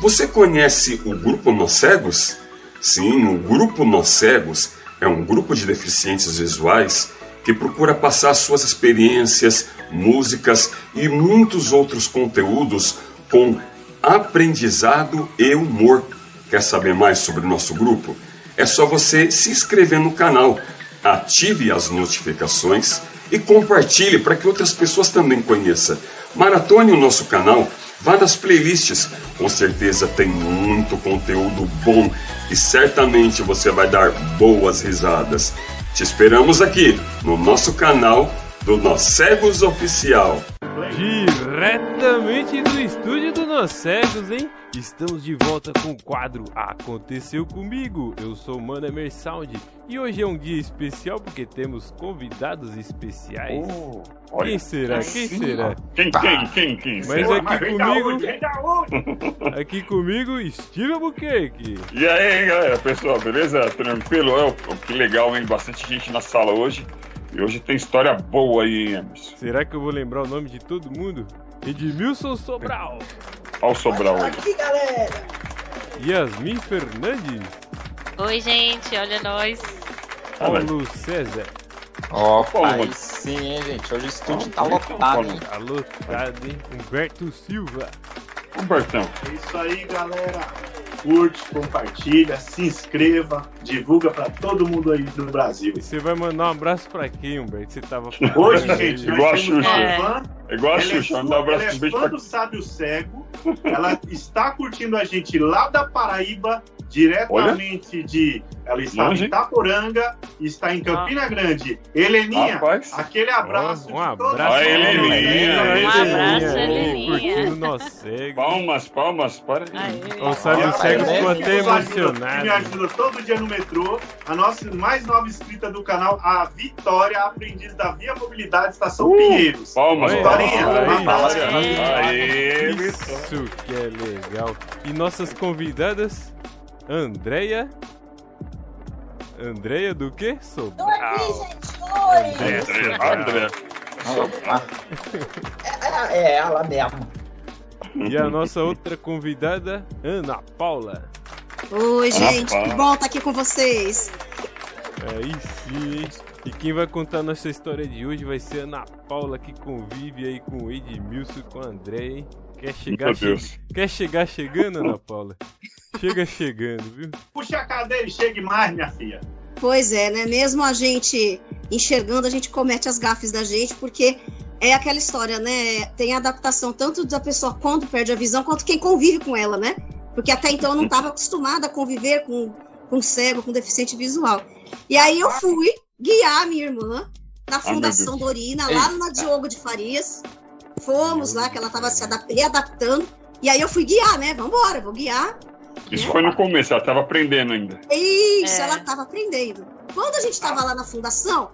Você conhece o Grupo Nós Cegos? Sim, o Grupo Nós Cegos é um grupo de deficientes visuais que procura passar suas experiências, músicas e muitos outros conteúdos com aprendizado e humor. Quer saber mais sobre o nosso grupo? É só você se inscrever no canal, ative as notificações e compartilhe para que outras pessoas também conheçam. Maratone o nosso canal, vá nas playlists, com certeza tem muito conteúdo bom e certamente você vai dar boas risadas. Te esperamos aqui no nosso canal do Nós Cegos Oficial. Diretamente do estúdio do Nós Cegos, hein? Estamos de volta com o quadro Aconteceu Comigo. Eu sou o Mano Emer Sound e hoje é um dia especial porque temos convidados especiais. Oh, quem será? Quem será? Quem, quem, quem, quem? Mas será? aqui comigo-? Aqui comigo, Steve Albuquerque. E aí, galera, pessoal, beleza? Tranquilo? É, que legal, hein? Bastante gente na sala hoje. E hoje tem história boa aí, hein, Emerson? Será que eu vou lembrar o nome de todo mundo? Edmilson Sobral, Olha o Sobral aí. Aqui, galera. Yasmin Fernandes, Oi, gente, olha nós. Paulo César, Opa, Como? aí sim, hein, gente. Hoje o estúdio tá lotado, hein? alô, Tade, Humberto Silva, Humbertão. É isso aí, galera. Curte, compartilha, se inscreva, divulga pra todo mundo aí do Brasil. E você vai mandar um abraço pra quem, Humberto? Você tava Hoje, gente. Igual a Xuxa. É. fã. É igual a Ela é Xuxa, manda um abraço, ela um é beijo fã pra... do Sábio Cego. Ela está curtindo a gente lá da Paraíba, diretamente de. Ela está Longe, em? Itaporanga, está em Campina Grande. Heleninha, Rapaz. aquele abraço. Um abraço, Heleninha, Um abraço, Heleninha, cegos. Palmas, palmas, para. O Sábio Cego ficou até que me emocionado. ajuda todo dia no metrô. A nossa mais nova inscrita do canal, a Vitória, aprendiz da Via Mobilidade Estação Uh, Pinheiros. Palmas, Vitória. Isso que é legal. E nossas convidadas, Andréia. Andréia do quê? Tô aqui, Sobral. gente. Oi. Andréia Sobral. É, é ela mesmo. E a nossa outra convidada, Ana Paula. Oi, gente, que bom estar aqui com vocês. Aí sim. hein? E quem vai contar nossa história de hoje vai ser a Ana Paula, que convive aí com o Edmilson e com a André, hein? Quer chegar, che-. Quer chegar chegando, Ana Paula? Chega chegando, viu? Puxa a cadeira e chegue mais, minha filha. Pois é, né? Mesmo a gente enxergando, a gente comete as gafes da gente, porque é aquela história, né? Tem a adaptação tanto da pessoa quando perde a visão, quanto quem convive com ela, né? Porque até então eu não estava acostumada a conviver com, com cego, com deficiente visual. E aí eu fui guiar a minha irmã na Fundação. Dorina, lá na Diogo de Farias. Fomos lá, que ela estava se adap- readaptando. E aí eu fui guiar, né? Vambora, vou guiar. Isso foi no começo, ela tava aprendendo ainda. Isso, É. ela estava aprendendo. Quando a gente estava lá na fundação,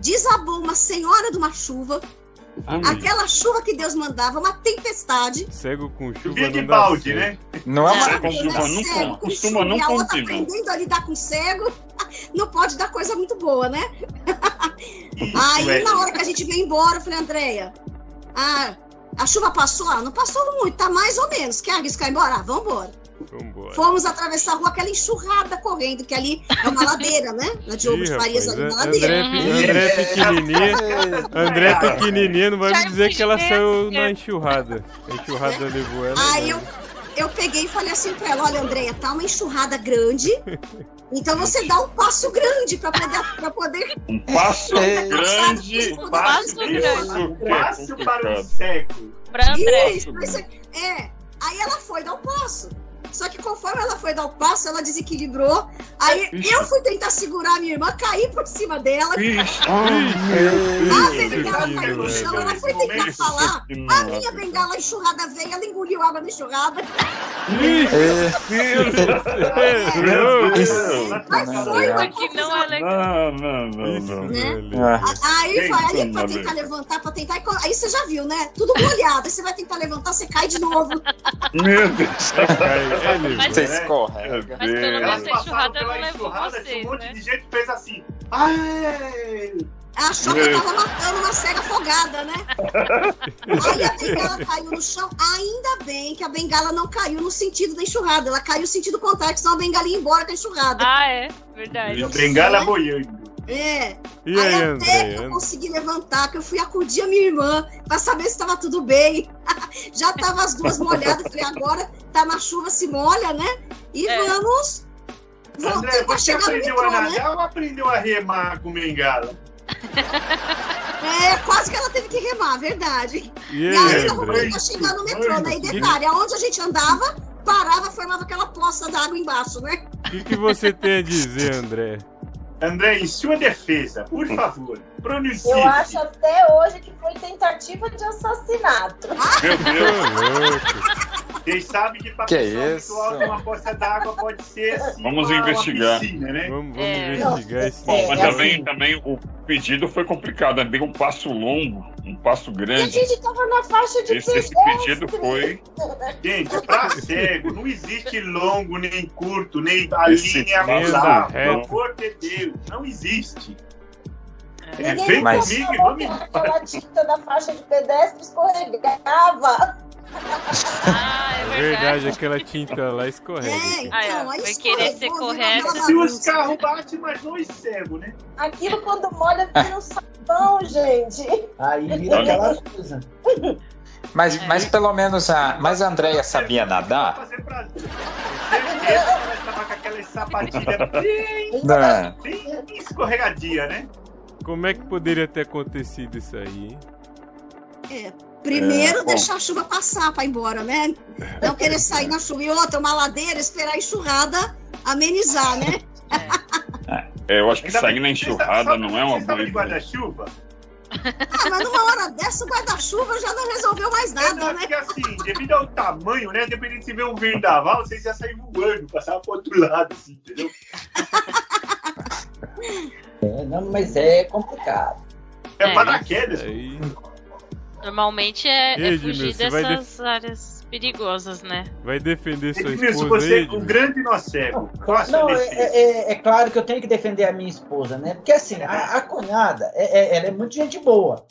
desabou uma senhora de uma chuva, Ah, meu Deus. aquela chuva que Deus mandava, uma tempestade. Cego com chuva Via de não dá balde, né? não é uma Cego com Né, chuva não cego com costuma chuva, não e a outra aprendendo a lidar com cego, não pode dar coisa muito boa, né? Aí, na hora que a gente veio embora, eu falei, Andréia, ah, a chuva passou? Ah, não passou muito, tá mais ou menos. Quer arriscar embora? Ah, vambora. Vambora. Fomos atravessar a rua, aquela enxurrada correndo, que ali é uma ladeira, né? Na Diogo de Farias, ali na André, ladeira. André pequenininha. André pequenininha, não vai me dizer que ela saiu na enxurrada. A enxurrada levou ela. Aí não. eu, eu peguei e falei assim pra ela, olha, Andréia, tá uma enxurrada grande, então você dá um passo grande pra poder, pra poder Um passo É. grande. Um passo grande. é Passo para o cego. Pra André. Isso, é, é. Aí ela foi dar o passo. Só que conforme ela foi dar o passo, ela desequilibrou. Aí Ixi. eu fui tentar segurar a minha irmã, caí por cima dela. Ixi, A bengala que caiu no não é, chão, ela foi tentar falar. que A é, minha bengala enxurrada veio, ela engoliu água na enxurrada. Mas foi uma Aqui não é legal. Não, não, não, Isso não. não Né? é. Ah, Aí, vai, aí pra tentar levantar, pra tentar. Aí você já viu, né? Tudo molhado. Aí você vai tentar levantar, você cai de novo. Meu Deus. É, é levou. Você É. escorrega. Mas pelo menos a enxurrada pela enxurrada, um monte né? de gente que fez assim. Ai! Achou que eu tava matando uma cega afogada, né? Aí a bengala caiu no chão. Ainda bem que a bengala não caiu no sentido da enxurrada. Ela caiu no sentido contrário, que senão a bengala ia embora com a enxurrada. Ah, é. Verdade. E bengala boiando. É. E aí aí, até André? que eu consegui levantar, que eu fui acudir a minha irmã pra saber se estava tudo bem. Já tava as duas molhadas. Falei, agora tá na chuva, se molha, né? E É. vamos. André, você aprendeu a metrô, né? nadar ou aprendeu a remar com bengala? É, quase que ela teve que remar, verdade. E E aí, eu André? ia chegar no metrô, né? E detalhe, aonde a gente andava, parava, formava aquela poça d'água embaixo, né? O que, que você tem a dizer, André? André, em sua defesa, por favor, pronuncie. Eu acho até hoje que foi tentativa de assassinato. Meu Deus. Louco. Vocês sabem que para Que pessoa isso? habitual de uma poça d'água pode ser assim, Vamos uma, investigar. Uma piscina, né? Vamos, vamos É. investigar esse. Bom, mas É, também, assim. também o pedido foi complicado, é bem um passo longo, um passo E a grande. gente tava na faixa de Esse, esse pedido foi. Gente, pra cego, não existe longo, nem curto, nem a Esse linha reto. Pelo amor de Deus, não existe. É, Ninguém vem Mas- comigo e vamos que aquela tinta da faixa de pedestre escorregava. É É verdade. verdade, aquela tinta lá escorrega. É, então, é. aí Vai querer ser correto. Se os carros batem, mas nós cegos, né? Aquilo quando molha vira um sabão, gente. Aí vira aquela coisa. Mas, mas pelo menos a. Mas a Andréia sabia nadar? Não. bem escorregadia, né? Como é que poderia ter acontecido isso aí, hein? Primeiro, É, deixar a chuva passar pra ir embora, né? Não querer sair na chuva. E outra, uma ladeira, esperar a enxurrada amenizar, né? É, eu acho que Ainda sair bem- na enxurrada sabe- não é uma boa ideia. guarda-chuva? Ah, mas numa hora dessa, o guarda-chuva já não resolveu mais É, nada, não, né? porque assim, devido ao tamanho, né? Dependendo se vê um vendaval, vocês já saem voando, passar pro outro lado, assim, entendeu? É, não, mas é complicado. É, É. paraquedas. Aí Normalmente é, é fugir Edmilson, você dessas áreas perigosas, né? vai defender sua Edmilson, esposa você, aí, Edmilson? grande nó cego. Qual a sua Não, é, é- é claro que eu tenho que defender a minha esposa, né? Porque assim, a, a cunhada, é, é- ela é muito gente boa.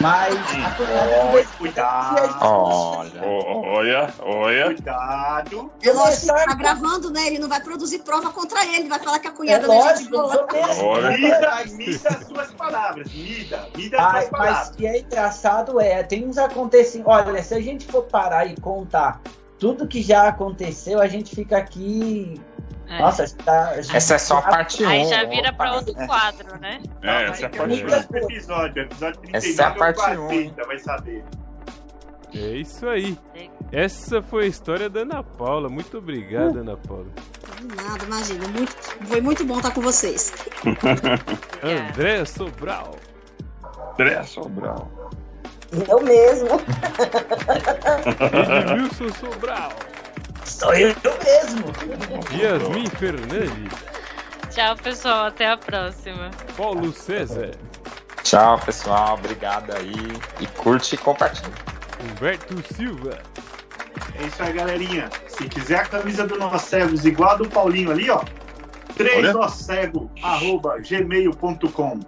Mas a Cuidado. Olha. Olha, olha. Cuidado. É lógico que ele tá que- gravando, né? Ele não vai produzir prova contra ele, ele vai falar que a É cunhada não é lógico, eu mesmo. Olha. Mida, Mas- mida as suas palavras. Mida, mida as suas mas palavras. o que é engraçado é, tem uns acontecimentos. Olha, se a gente for parar e contar tudo que já aconteceu, a gente fica aqui. É. Nossa, tá, gente Essa é só a parte 1. Aí já vira pra outro quadro, né? É, essa é a parte ter um. outro episódio, episódio 39 Essa é a parte ou um. 40, vai saber. É isso aí. Essa foi a história da Ana Paula. Muito obrigado, Ana Paula. Nada, imagina. Muito, foi muito bom estar com vocês. André Sobral. André Sobral. Eu mesmo. Edmilson Sobral. Sou eu mesmo. Yasmin Fernandes. Tchau, pessoal. Até a próxima. Paulo César. Tchau, pessoal. Obrigado aí. E curte e compartilha. Humberto Silva. É isso aí, galerinha. Se quiser a camisa do Nós Cegos igual a do Paulinho ali, ó. Olha. 3nocego, arroba gmail.com.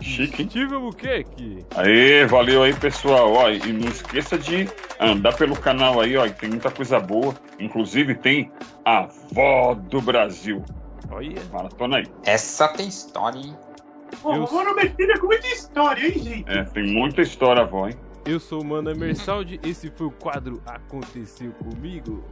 Chique, hein? Buqueque. Aê, valeu aí, pessoal. Ó, e não esqueça de andar pelo canal aí, ó, que tem muita coisa boa. Inclusive tem a Vó do Brasil. Olha. Maratona aí. Essa tem história, hein? Pô, Eu- o Mano Mesquita com muita história, hein, gente? É, tem muita história, vó, hein? Eu sou o Mano Emersaldi. Esse foi o quadro Aconteceu Comigo.